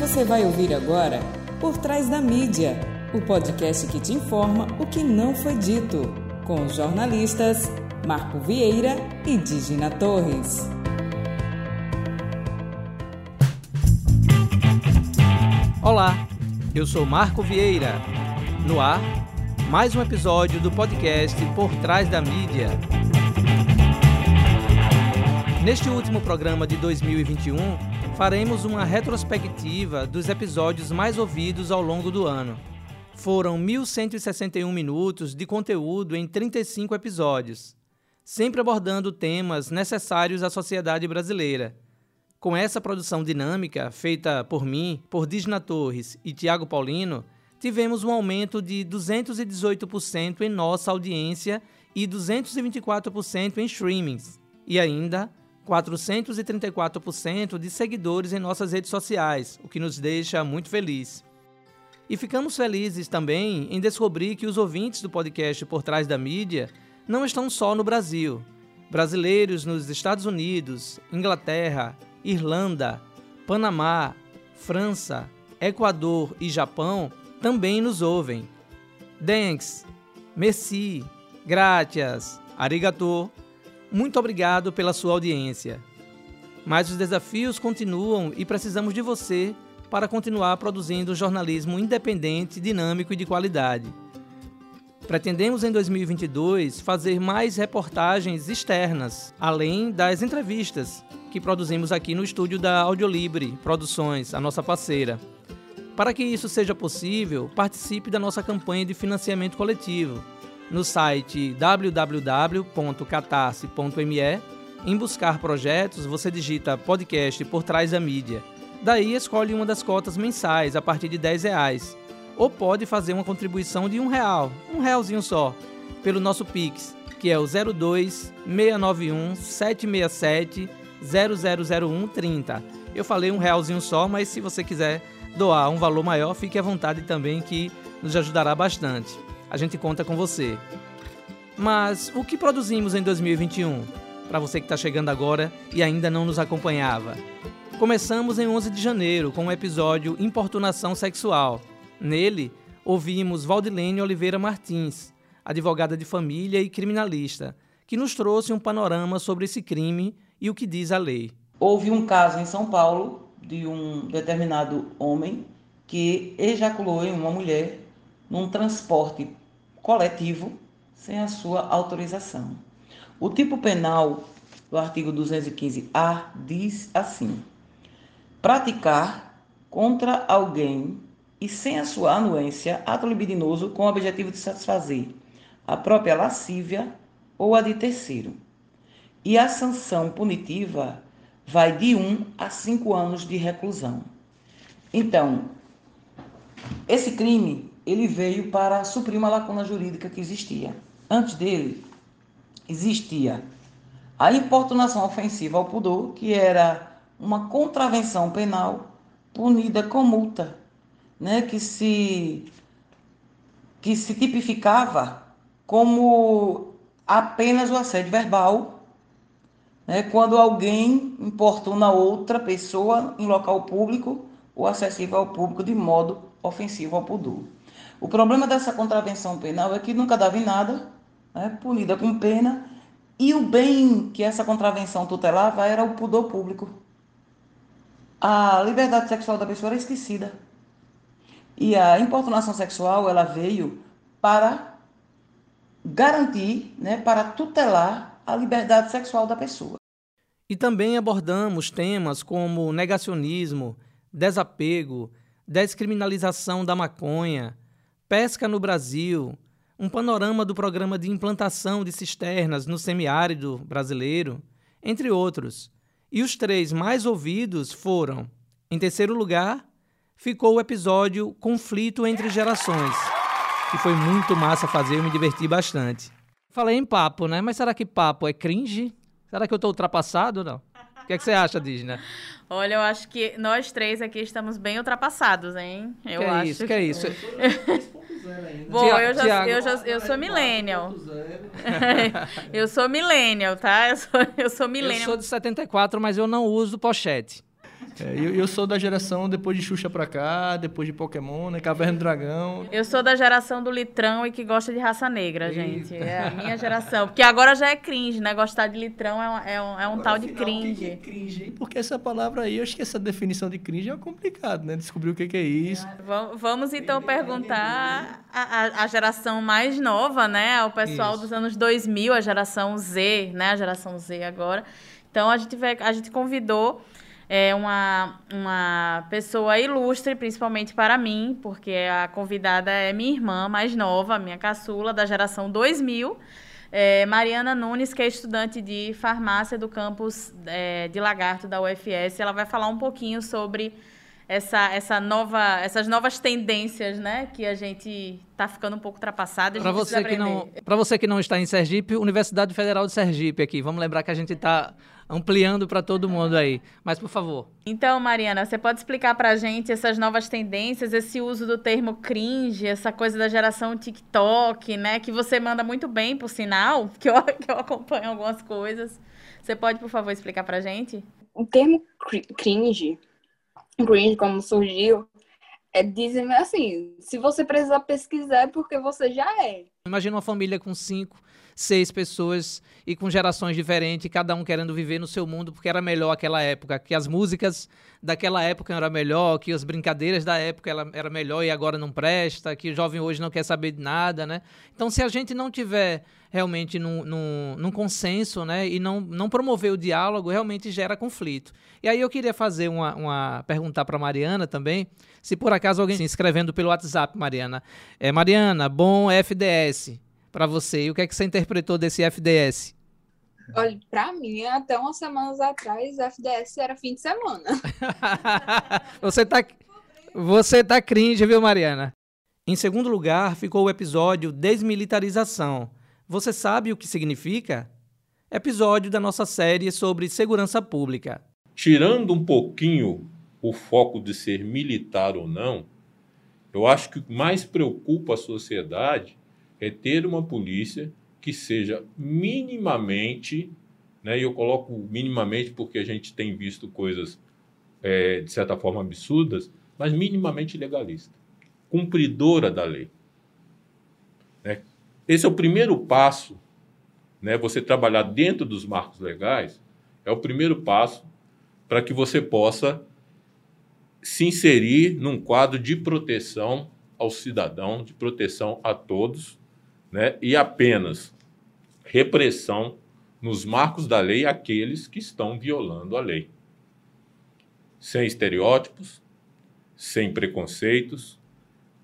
Você vai ouvir agora Por Trás da Mídia, o podcast que te informa o que não foi dito, com os jornalistas Marco Vieira e Digina Torres. Olá, eu sou Marco Vieira. No ar, mais um episódio do podcast Por Trás da Mídia. Neste último programa de 2021, faremos uma retrospectiva dos episódios mais ouvidos ao longo do ano. Foram 1.161 minutos de conteúdo em 35 episódios, sempre abordando temas necessários à sociedade brasileira. Com essa produção dinâmica, feita por mim, por Disna Torres e Tiago Paulino, tivemos um aumento de 218% em nossa audiência e 224% em streamings. E ainda 434% de seguidores em nossas redes sociais, o que nos deixa muito feliz. E ficamos felizes também em descobrir que os ouvintes do podcast Por Trás da Mídia não estão só no Brasil. Brasileiros nos Estados Unidos, Inglaterra, Irlanda, Panamá, França, Equador e Japão também nos ouvem. Thanks, merci, gratias, arigato muito obrigado pela sua audiência. Mas os desafios continuam e precisamos de você para continuar produzindo jornalismo independente, dinâmico e de qualidade. Pretendemos em 2022 fazer mais reportagens externas, além das entrevistas que produzimos aqui no estúdio da Audiolibre Produções, a nossa parceira. Para que isso seja possível, participe da nossa campanha de financiamento coletivo no site www.catarse.me. Em buscar projetos, você digita podcast por trás da mídia. Daí escolhe uma das cotas mensais a partir de 10 reais. Ou pode fazer uma contribuição de um real, um realzinho só, pelo nosso Pix, que é o 02 691 767 0001 30. Eu falei um realzinho só, mas se você quiser doar um valor maior, fique à vontade também que nos ajudará bastante a gente conta com você. Mas o que produzimos em 2021? Para você que está chegando agora e ainda não nos acompanhava. Começamos em 11 de janeiro com o episódio Importunação Sexual. Nele, ouvimos Valdilene Oliveira Martins, advogada de família e criminalista, que nos trouxe um panorama sobre esse crime e o que diz a lei. Houve um caso em São Paulo de um determinado homem que ejaculou em uma mulher num transporte coletivo sem a sua autorização. O tipo penal do artigo 215-A diz assim: praticar contra alguém e sem a sua anuência ato libidinoso com o objetivo de satisfazer a própria lascívia ou a de terceiro. E a sanção punitiva vai de 1 um a 5 anos de reclusão. Então, esse crime ele veio para suprir uma lacuna jurídica que existia. Antes dele, existia a importunação ofensiva ao pudor, que era uma contravenção penal punida com multa, né, que se que se tipificava como apenas o assédio verbal, né, quando alguém importuna outra pessoa em local público ou acessível ao público de modo ofensivo ao pudor. O problema dessa contravenção penal é que nunca dava em nada, né, punida com pena, e o bem que essa contravenção tutelava era o pudor público. A liberdade sexual da pessoa era esquecida. E a importunação sexual ela veio para garantir, né, para tutelar a liberdade sexual da pessoa. E também abordamos temas como negacionismo, desapego, descriminalização da maconha, Pesca no Brasil, um panorama do programa de implantação de cisternas no semiárido brasileiro, entre outros. E os três mais ouvidos foram: em terceiro lugar, ficou o episódio Conflito entre Gerações, que foi muito massa fazer, eu me diverti bastante. Falei em papo, né? Mas será que papo é cringe? Será que eu estou ultrapassado ou não? O que, é que você acha, Disney? Olha, eu acho que nós três aqui estamos bem ultrapassados, hein? Eu que é acho. Isso, que, que é isso. Bom, eu, já, eu, já, eu sou millennial. eu sou millennial, tá? Eu sou, eu sou millennial. Eu sou de 74, mas eu não uso pochete. É, eu, eu, sou da geração depois de Xuxa pra cá, depois de Pokémon, né? Caverna do Dragão. Eu sou da geração do litrão e que gosta de raça negra, gente. É a minha geração. Porque agora já é cringe, né? Gostar de litrão é um, é um, é um tal de cringe. Que é cringe. Porque essa palavra aí, eu acho que essa definição de cringe é complicado, né? Descobrir o que, que é isso. Vamos então perguntar a, a, geração mais nova, né? O pessoal isso. dos anos 2000, a geração Z, né? A geração Z agora. Então a gente, vai, a gente convidou é uma, uma pessoa ilustre, principalmente para mim, porque a convidada é minha irmã mais nova, minha caçula, da geração 2000. É, Mariana Nunes, que é estudante de farmácia do campus é, de Lagarto da UFS, ela vai falar um pouquinho sobre essa, essa nova, essas novas tendências, né, que a gente está ficando um pouco ultrapassada. Para você que não, para você que não está em Sergipe, Universidade Federal de Sergipe aqui. Vamos lembrar que a gente está ampliando para todo mundo aí. Mas, por favor. Então, Mariana, você pode explicar para a gente essas novas tendências, esse uso do termo cringe, essa coisa da geração TikTok, né? Que você manda muito bem, por sinal, que eu, que eu acompanho algumas coisas. Você pode, por favor, explicar para a gente? O termo cringe, cringe como surgiu, é dizem assim, se você precisar pesquisar é porque você já é. Imagina uma família com cinco seis pessoas e com gerações diferentes, cada um querendo viver no seu mundo porque era melhor aquela época, que as músicas daquela época eram melhor, que as brincadeiras da época era melhor e agora não presta, que o jovem hoje não quer saber de nada, né? Então, se a gente não tiver realmente num, num, num consenso, né, e não, não promover o diálogo, realmente gera conflito. E aí eu queria fazer uma, uma perguntar para Mariana também, se por acaso alguém se inscrevendo pelo WhatsApp, Mariana. É, Mariana, bom FDS para você? E o que é que você interpretou desse FDS? Olha, para mim, até umas semanas atrás, FDS era fim de semana. você tá você tá cringe, viu, Mariana? Em segundo lugar, ficou o episódio Desmilitarização. Você sabe o que significa? Episódio da nossa série sobre segurança pública. Tirando um pouquinho o foco de ser militar ou não, eu acho que o que mais preocupa a sociedade é ter uma polícia que seja minimamente, né, e eu coloco minimamente porque a gente tem visto coisas é, de certa forma absurdas, mas minimamente legalista, cumpridora da lei. Né? Esse é o primeiro passo, né, você trabalhar dentro dos marcos legais, é o primeiro passo para que você possa se inserir num quadro de proteção ao cidadão, de proteção a todos, né, e apenas repressão nos marcos da lei aqueles que estão violando a lei. Sem estereótipos, sem preconceitos,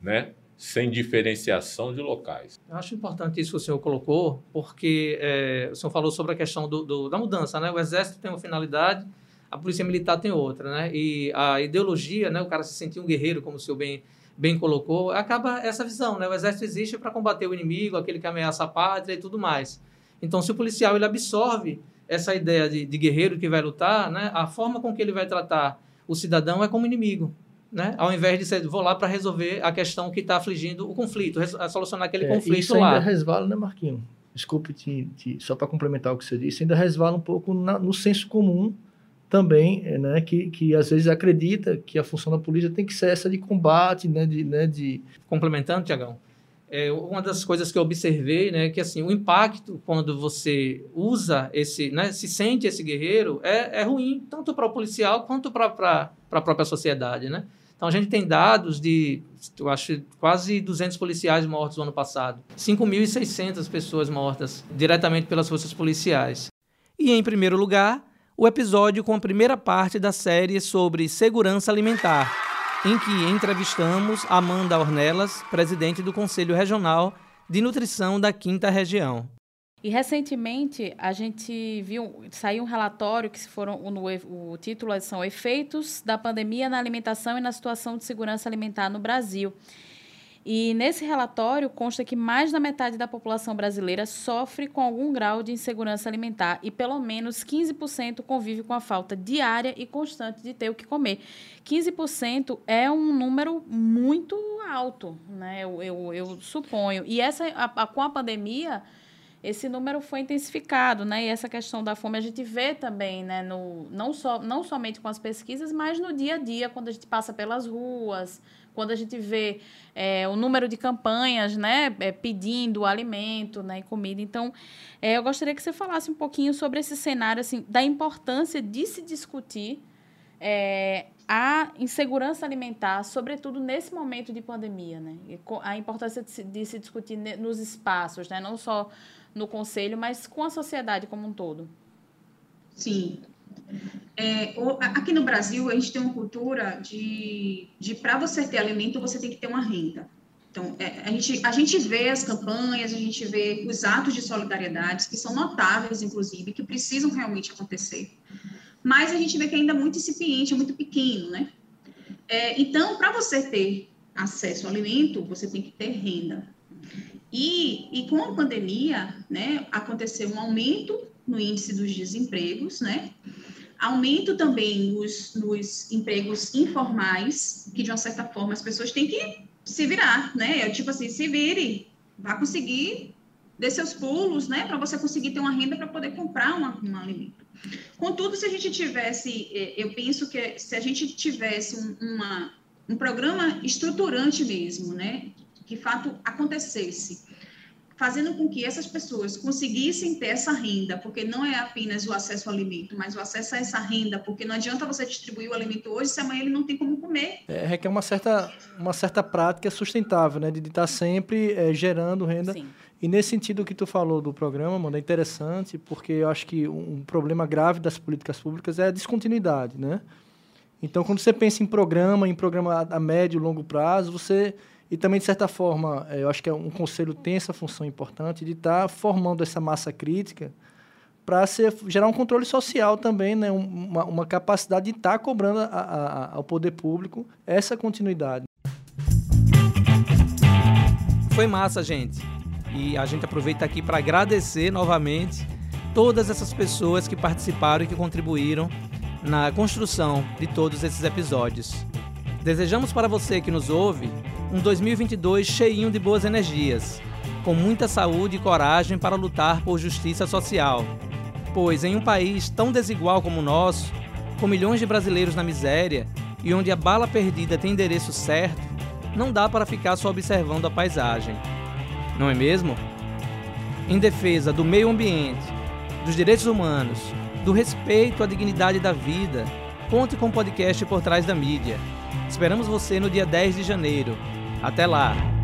né, sem diferenciação de locais. Eu acho importante isso que o senhor colocou, porque é, o senhor falou sobre a questão do, do, da mudança. Né? O Exército tem uma finalidade, a Polícia Militar tem outra. Né? E a ideologia, né, o cara se sentir um guerreiro, como o senhor bem bem colocou, acaba essa visão, né? O exército existe para combater o inimigo, aquele que ameaça a pátria e tudo mais. Então, se o policial ele absorve essa ideia de, de guerreiro que vai lutar, né? A forma com que ele vai tratar o cidadão é como inimigo, né? Ao invés de ser, vou lá para resolver a questão que está afligindo o conflito, solucionar aquele é, conflito isso lá. ainda resvala, né, Marquinho? Desculpe, te, te, só para complementar o que você disse, ainda resvala um pouco na, no senso comum também, é, né, que, que às vezes acredita que a função da polícia tem que ser essa de combate, né, de... Né, de... Complementando, Tiagão, é, uma das coisas que eu observei, né, que assim, o impacto quando você usa esse, né, se sente esse guerreiro, é, é ruim, tanto para o policial quanto para a própria sociedade, né? Então, a gente tem dados de, eu acho, quase 200 policiais mortos no ano passado. 5.600 pessoas mortas diretamente pelas forças policiais. E, em primeiro lugar, o episódio com a primeira parte da série sobre segurança alimentar, em que entrevistamos Amanda Ornelas, presidente do Conselho Regional de Nutrição da Quinta Região. E recentemente a gente viu saiu um relatório que foram no, o título são efeitos da pandemia na alimentação e na situação de segurança alimentar no Brasil. E nesse relatório consta que mais da metade da população brasileira sofre com algum grau de insegurança alimentar e pelo menos 15% convive com a falta diária e constante de ter o que comer. 15% é um número muito alto, né? Eu, eu, eu suponho. E essa, a, a, com a pandemia, esse número foi intensificado, né? E essa questão da fome a gente vê também, né? No, não, só, não somente com as pesquisas, mas no dia a dia, quando a gente passa pelas ruas, quando a gente vê é, o número de campanhas, né, é, pedindo alimento, né, e comida. Então, é, eu gostaria que você falasse um pouquinho sobre esse cenário, assim, da importância de se discutir é, a insegurança alimentar, sobretudo nesse momento de pandemia, né? A importância de se, de se discutir nos espaços, né? Não só no conselho, mas com a sociedade como um todo. Sim. É, aqui no Brasil, a gente tem uma cultura de, de para você ter alimento, você tem que ter uma renda. Então, é, a, gente, a gente vê as campanhas, a gente vê os atos de solidariedade, que são notáveis, inclusive, que precisam realmente acontecer. Mas a gente vê que ainda é muito incipiente, é muito pequeno, né? É, então, para você ter acesso ao alimento, você tem que ter renda. E, e com a pandemia, né, aconteceu um aumento no índice dos desempregos, né? Aumento também nos, nos empregos informais, que de uma certa forma as pessoas têm que se virar, né? É tipo assim, se vire, vá conseguir dê seus pulos, né, para você conseguir ter uma renda para poder comprar uma, um alimento. Contudo, se a gente tivesse, é, eu penso que se a gente tivesse um, uma, um programa estruturante mesmo, né, que de fato acontecesse, fazendo com que essas pessoas conseguissem ter essa renda, porque não é apenas o acesso ao alimento, mas o acesso a essa renda, porque não adianta você distribuir o alimento hoje se amanhã ele não tem como comer. É, requer uma certa, uma certa prática sustentável, né, de estar sempre é, gerando renda. Sim. E nesse sentido que tu falou do programa, mano, é interessante, porque eu acho que um problema grave das políticas públicas é a descontinuidade, né? Então, quando você pensa em programa, em programa a médio e longo prazo, você e também, de certa forma, eh, eu acho que é um conselho tem essa função importante de estar tá formando essa massa crítica para gerar um controle social também, né? uma, uma capacidade de estar tá cobrando a, a, ao poder público essa continuidade. Foi massa, gente. E a gente aproveita aqui para agradecer novamente todas essas pessoas que participaram e que contribuíram na construção de todos esses episódios. Desejamos para você que nos ouve um 2022 cheinho de boas energias, com muita saúde e coragem para lutar por justiça social. Pois em um país tão desigual como o nosso, com milhões de brasileiros na miséria e onde a bala perdida tem endereço certo, não dá para ficar só observando a paisagem. Não é mesmo? Em defesa do meio ambiente, dos direitos humanos, do respeito à dignidade da vida, conte com o podcast Por Trás da Mídia. Esperamos você no dia 10 de janeiro. Até lá!